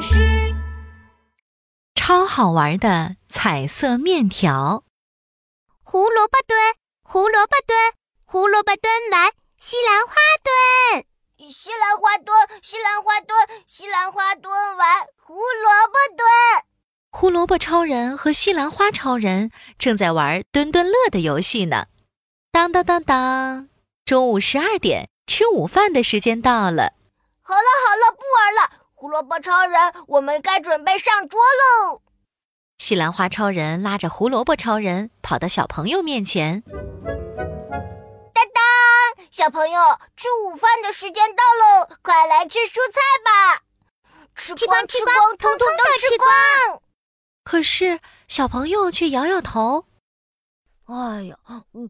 老师，超好玩的彩色面条。胡萝卜炖，胡萝卜炖，胡萝卜炖完，西兰花炖，西兰花炖，西兰花炖，西兰花炖完，胡萝卜炖。胡萝卜超人和西兰花超人正在玩墩墩乐的游戏呢。当当当当，中午十二点，吃午饭的时间到了。好了好了，不玩了。胡萝卜超人，我们该准备上桌喽。西兰花超人拉着胡萝卜超人跑到小朋友面前。当当，小朋友，吃午饭的时间到喽，快来吃蔬菜吧！吃光吃光，通通都吃光。可是小朋友却摇摇头。哎呀，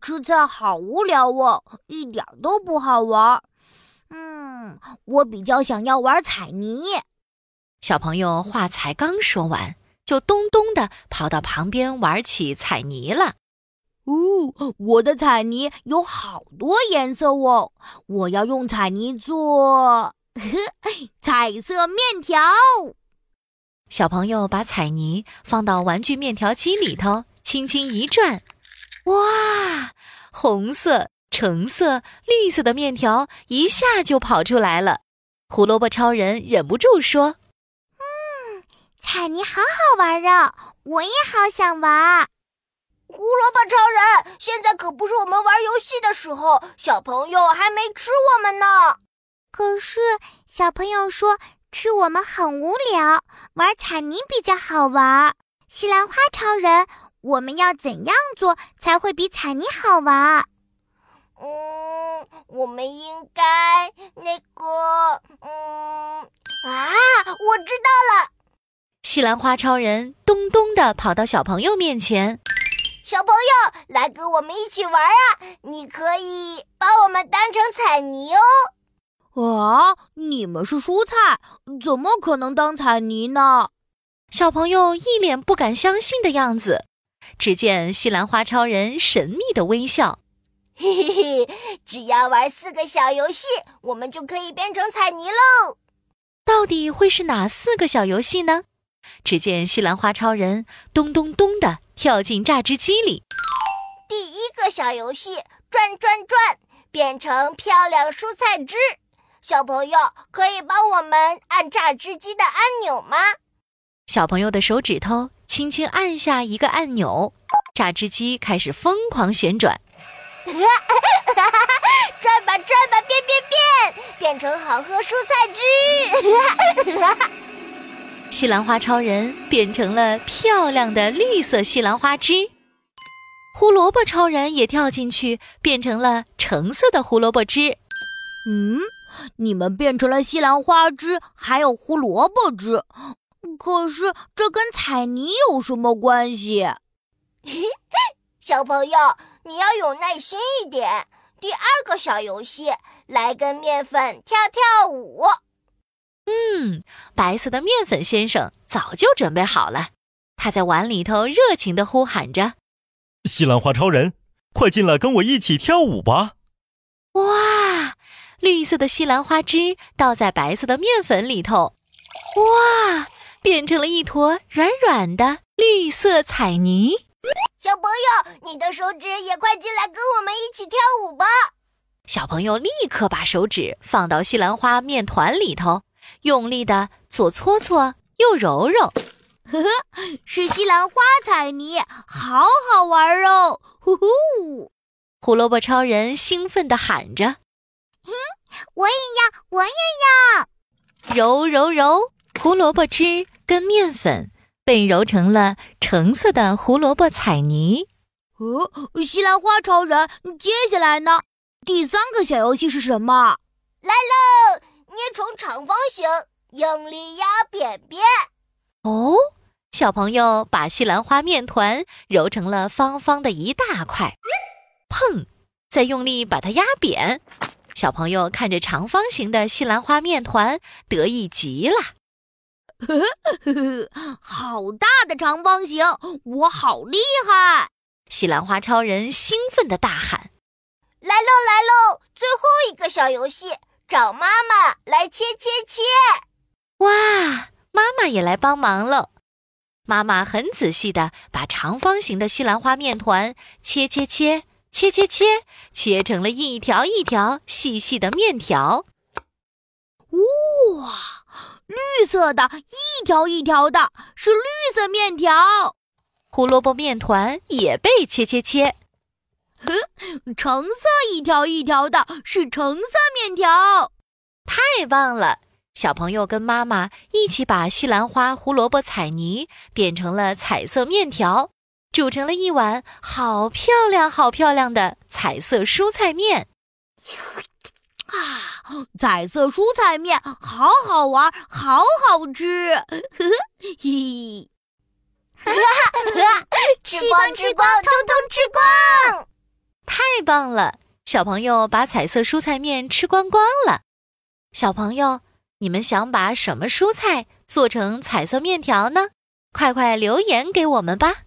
吃菜好无聊哦，一点都不好玩。嗯，我比较想要玩彩泥。小朋友话才刚说完，就咚咚的跑到旁边玩起彩泥了。哦，我的彩泥有好多颜色哦，我要用彩泥做 彩色面条。小朋友把彩泥放到玩具面条机里头，轻轻一转，哇，红色。橙色、绿色的面条一下就跑出来了，胡萝卜超人忍不住说：“，彩泥好好玩啊，我也好想玩。”胡萝卜超人，现在可不是我们玩游戏的时候，小朋友还没吃我们呢。可是小朋友说吃我们很无聊，玩彩泥比较好玩。西兰花超人，我们要怎样做才会比彩泥好玩？嗯，我们应该那个，嗯啊，我知道了。西兰花超人咚咚地跑到小朋友面前，小朋友来跟我们一起玩啊！你可以把我们当成彩泥哦。啊，你们是蔬菜，怎么可能当彩泥呢？小朋友一脸不敢相信的样子。只见西兰花超人神秘的微笑。嘿嘿嘿，只要玩四个小游戏，我们就可以变成彩泥喽。到底会是哪四个小游戏呢？只见西兰花超人咚咚咚的跳进榨汁机里。第一个小游戏，转转转，变成漂亮蔬菜汁。小朋友可以帮我们按榨汁机的按钮吗？小朋友的手指头轻轻按下一个按钮，榨汁机开始疯狂旋转。转吧转吧，变变变，变成好喝蔬菜汁。西兰花超人变成了漂亮的绿色西兰花汁，胡萝卜超人也跳进去，变成了橙色的胡萝卜汁。嗯，你们变成了西兰花汁，还有胡萝卜汁，可是这跟彩泥有什么关系？小朋友。你要有耐心一点。第二个小游戏，来跟面粉跳跳舞。嗯，白色的面粉先生早就准备好了，他在碗里头热情地呼喊着：“西兰花超人，快进来跟我一起跳舞吧！”哇，绿色的西兰花汁倒在白色的面粉里头，哇，变成了一坨软软的绿色彩泥。小朋友，你的手指也快进来跟我们一起跳舞吧！小朋友立刻把手指放到西兰花面团里头，用力的左搓搓，右揉揉。呵呵，是西兰花彩泥，好好玩哦！呼呼！胡萝卜超人兴奋地喊着：“哼，我也要，我也要！”揉揉揉，胡萝卜汁跟面粉。被揉成了橙色的胡萝卜彩泥。哦，西兰花超人，接下来呢？第三个小游戏是什么？来喽！捏成长方形，用力压扁扁。哦，小朋友把西兰花面团揉成了方方的一大块，碰！再用力把它压扁。小朋友看着长方形的西兰花面团，得意极了。呵呵呵呵，好大的长方形，我好厉害！西兰花超人兴奋地大喊：“来喽来喽！最后一个小游戏，找妈妈来切切切！”哇，妈妈妈也来帮忙了。妈妈很仔细的把长方形的西兰花面团切切切切切切，切成了一条一条细细的面条。哇，绿色的，一条一条的，是绿色面条。胡萝卜面团也被切切切。哼，橙色一条一条的，是橙色面条。太棒了！小朋友跟妈妈一起把西兰花、胡萝卜彩泥变成了彩色面条，煮成了一碗好漂亮、好漂亮的彩色蔬菜面。啊，彩色蔬菜面好好玩，好好吃！呵呵，嘿，哈哈，吃光吃光，通通吃光！太棒了！小朋友把彩色蔬菜面吃光光了。小朋友。你们想把什么蔬菜做成彩色面条呢？快快留言给我们吧！